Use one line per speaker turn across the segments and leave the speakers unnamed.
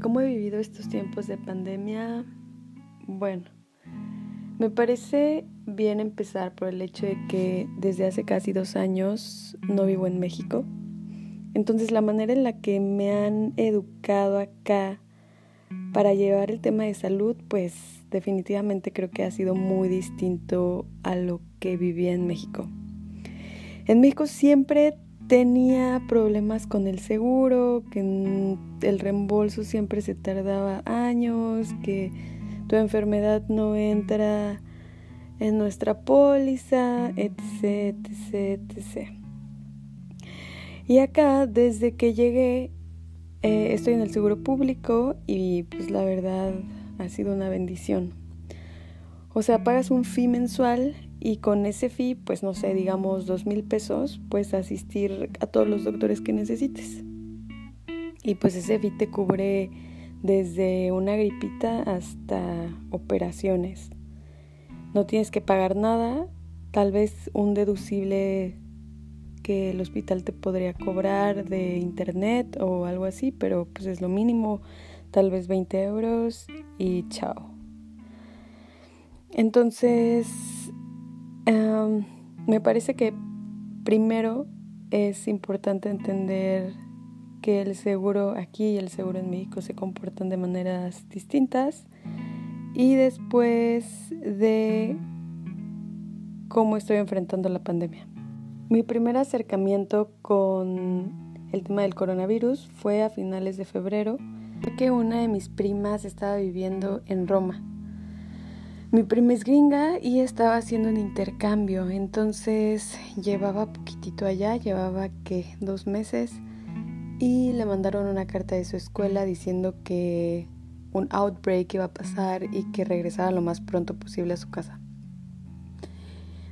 ¿Cómo he vivido estos tiempos de pandemia? Bueno, me parece bien empezar por el hecho de que desde hace casi dos años no vivo en México. Entonces la manera en la que me han educado acá para llevar el tema de salud, pues definitivamente creo que ha sido muy distinto a lo que vivía en México. En México siempre tenía problemas con el seguro, que el reembolso siempre se tardaba años, que tu enfermedad no entra en nuestra póliza, etc, etc, etc. Y acá, desde que llegué, eh, estoy en el seguro público y pues la verdad ha sido una bendición. O sea, pagas un fee mensual y con ese fee, pues no sé, digamos dos mil pesos, puedes asistir a todos los doctores que necesites. Y pues ese fee te cubre desde una gripita hasta operaciones. No tienes que pagar nada, tal vez un deducible que el hospital te podría cobrar de internet o algo así, pero pues es lo mínimo, tal vez 20 euros y chao. Entonces, me parece que primero es importante entender que el seguro aquí y el seguro en México se comportan de maneras distintas y después de cómo estoy enfrentando la pandemia. Mi primer acercamiento con el tema del coronavirus fue a finales de febrero, que una de mis primas estaba viviendo en Roma mi prima es gringa y estaba haciendo un intercambio, entonces llevaba poquitito allá, llevaba que dos meses y le mandaron una carta de su escuela diciendo que un outbreak iba a pasar y que regresara lo más pronto posible a su casa.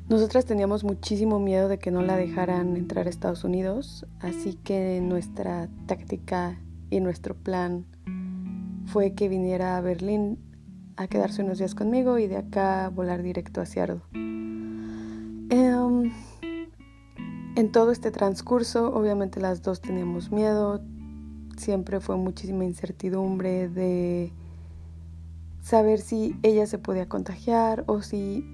Nosotras teníamos muchísimo miedo de que no la dejaran entrar a Estados Unidos, así que nuestra táctica y nuestro plan fue que viniera a Berlín a quedarse unos días conmigo y de acá volar directo a Seattle. Em, en todo este transcurso, obviamente las dos teníamos miedo, siempre fue muchísima incertidumbre de saber si ella se podía contagiar o si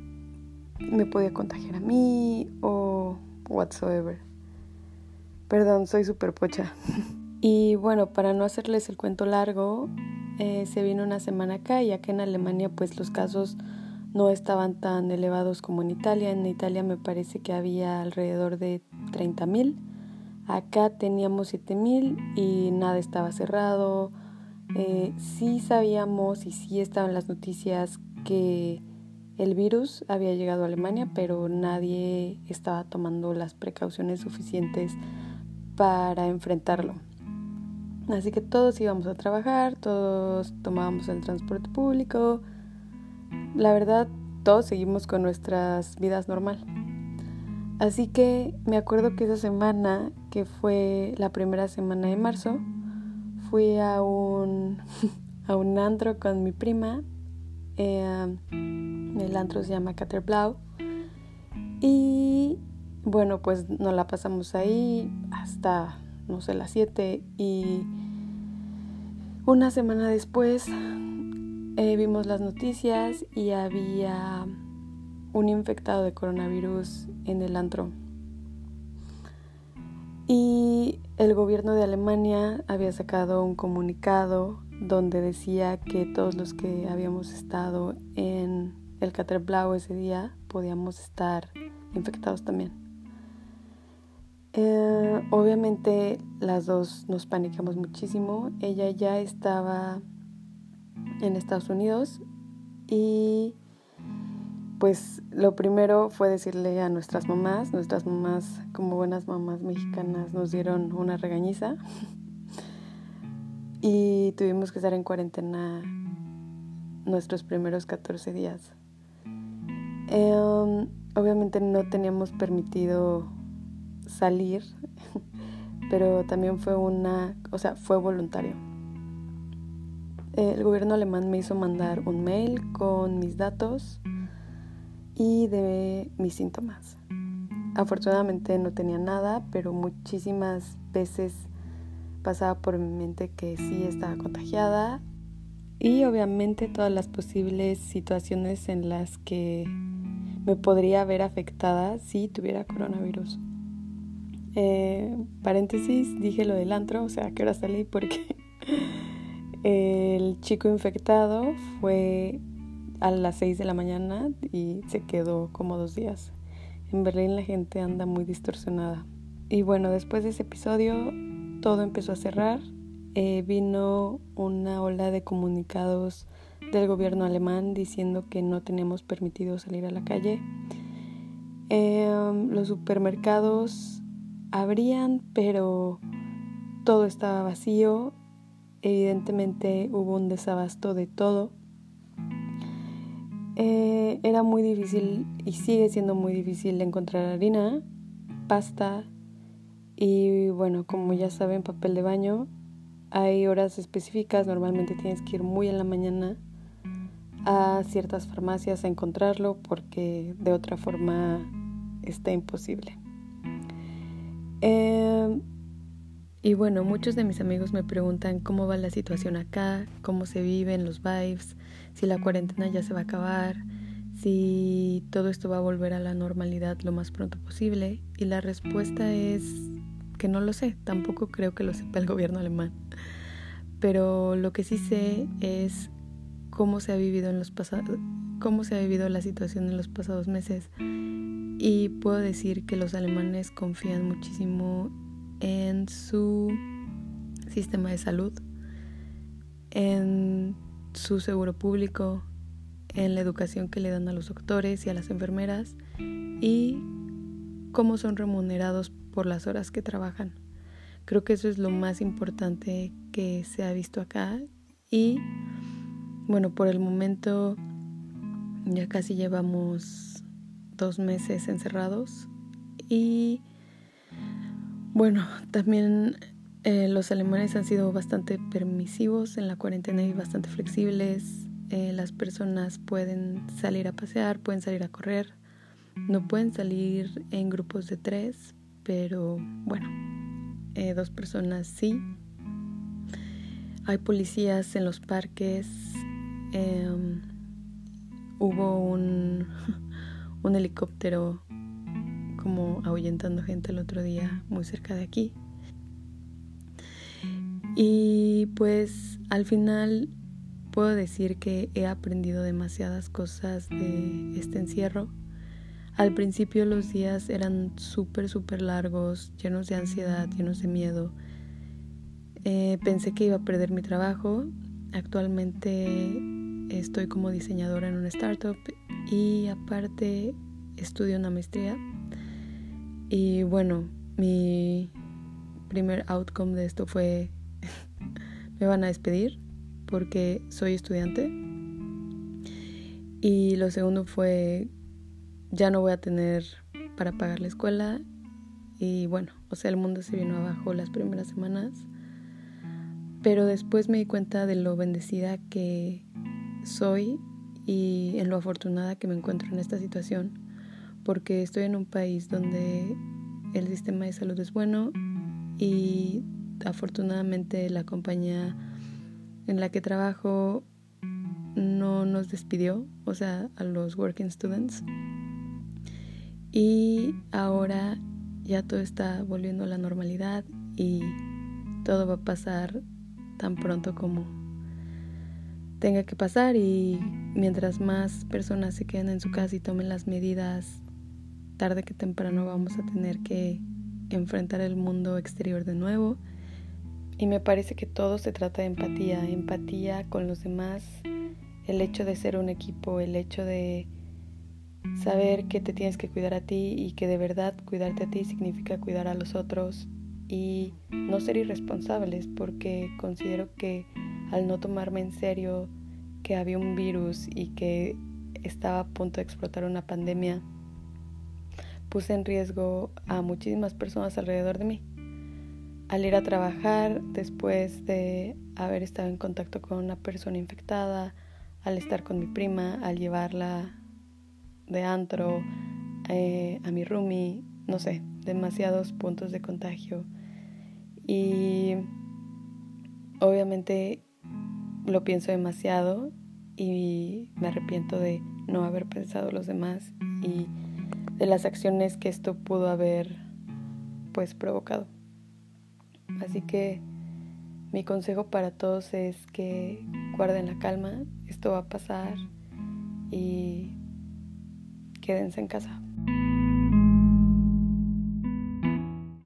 me podía contagiar a mí o whatsoever. Perdón, soy súper pocha. y bueno, para no hacerles el cuento largo, eh, se vino una semana acá y acá en Alemania pues los casos no estaban tan elevados como en Italia. En Italia me parece que había alrededor de 30 mil. Acá teníamos 7 mil y nada estaba cerrado. Eh, sí sabíamos y sí estaban las noticias que el virus había llegado a Alemania, pero nadie estaba tomando las precauciones suficientes para enfrentarlo. Así que todos íbamos a trabajar, todos tomábamos el transporte público. La verdad, todos seguimos con nuestras vidas normal. Así que me acuerdo que esa semana, que fue la primera semana de marzo, fui a un, a un antro con mi prima. Eh, el antro se llama Caterblau. Y bueno, pues nos la pasamos ahí hasta no sé, las 7 y una semana después eh, vimos las noticias y había un infectado de coronavirus en el antro. Y el gobierno de Alemania había sacado un comunicado donde decía que todos los que habíamos estado en el Blau ese día podíamos estar infectados también. Eh, obviamente las dos nos panicamos muchísimo. Ella ya estaba en Estados Unidos y pues lo primero fue decirle a nuestras mamás, nuestras mamás como buenas mamás mexicanas nos dieron una regañiza y tuvimos que estar en cuarentena nuestros primeros 14 días. Em, obviamente no teníamos permitido salir, pero también fue una, o sea, fue voluntario. El gobierno alemán me hizo mandar un mail con mis datos y de mis síntomas. Afortunadamente no tenía nada, pero muchísimas veces pasaba por mi mente que sí estaba contagiada y obviamente todas las posibles situaciones en las que me podría ver afectada si tuviera coronavirus. Eh, paréntesis, dije lo del antro, o sea, que ahora salí porque el chico infectado fue a las 6 de la mañana y se quedó como dos días. En Berlín la gente anda muy distorsionada. Y bueno, después de ese episodio todo empezó a cerrar. Eh, vino una ola de comunicados del gobierno alemán diciendo que no teníamos permitido salir a la calle. Em, los supermercados abrían, pero todo estaba vacío. Evidentemente hubo un desabasto de todo. Eh, era muy difícil y sigue siendo muy difícil encontrar harina, pasta y bueno, como ya saben, papel de baño. Hay horas específicas, normalmente tienes que ir muy en la mañana a ciertas farmacias a encontrarlo porque de otra forma está imposible. Em, y bueno, muchos de mis amigos me preguntan cómo va la situación acá, cómo se viven los vibes, si la cuarentena ya se va a acabar, si todo esto va a volver a la normalidad lo más pronto posible. Y la respuesta es que no lo sé, tampoco creo que lo sepa el gobierno alemán. Pero lo que sí sé es cómo se ha vivido en los pasados cómo se ha vivido la situación en los pasados meses y puedo decir que los alemanes confían muchísimo en su sistema de salud, en su seguro público, en la educación que le dan a los doctores y a las enfermeras y cómo son remunerados por las horas que trabajan. Creo que eso es lo más importante que se ha visto acá y bueno, por el momento ya casi llevamos dos meses encerrados y bueno, también eh, los alemanes han sido bastante permisivos en la cuarentena y bastante flexibles. Eh, las personas pueden salir a pasear, pueden salir a correr, no pueden salir en grupos de tres, pero bueno, eh, dos personas sí. Hay policías en los parques, Em, hubo un, un helicóptero como ahuyentando gente el otro día muy cerca de aquí. Y pues al final puedo decir que he aprendido demasiadas cosas de este encierro. Al principio los días eran súper, súper largos, llenos de ansiedad, llenos de miedo. Eh, pensé que iba a perder mi trabajo. Actualmente estoy como diseñadora en una startup y aparte estudio una maestría. Y bueno, mi primer outcome de esto fue me van a despedir porque soy estudiante. Y lo segundo fue ya no voy a tener para pagar la escuela. Y bueno, o sea, el mundo se vino abajo las primeras semanas. Pero después me di cuenta de lo bendecida que soy y en lo afortunada que me encuentro en esta situación, porque estoy en un país donde el sistema de salud es bueno y afortunadamente la compañía en la que trabajo no nos despidió, o sea, a los working students. Y ahora ya todo está volviendo a la normalidad y todo va a pasar tan pronto como tenga que pasar y mientras más personas se queden en su casa y tomen las medidas, tarde que temprano vamos a tener que enfrentar el mundo exterior de nuevo. Y me parece que todo se trata de empatía, empatía con los demás, el hecho de ser un equipo, el hecho de saber que te tienes que cuidar a ti y que de verdad cuidarte a ti significa cuidar a los otros y no ser irresponsables porque considero que al no tomarme en serio que había un virus y que estaba a punto de explotar una pandemia, puse en riesgo a muchísimas personas alrededor de mí. Al ir a trabajar, después de haber estado en contacto con una persona infectada, al estar con mi prima, al llevarla de antro, eh, a mi roomie, no sé, demasiados puntos de contagio. Y obviamente lo pienso demasiado y me arrepiento de no haber pensado los demás y de las acciones que esto pudo haber pues provocado. Así que mi consejo para todos es que guarden la calma, esto va a pasar y quédense en casa.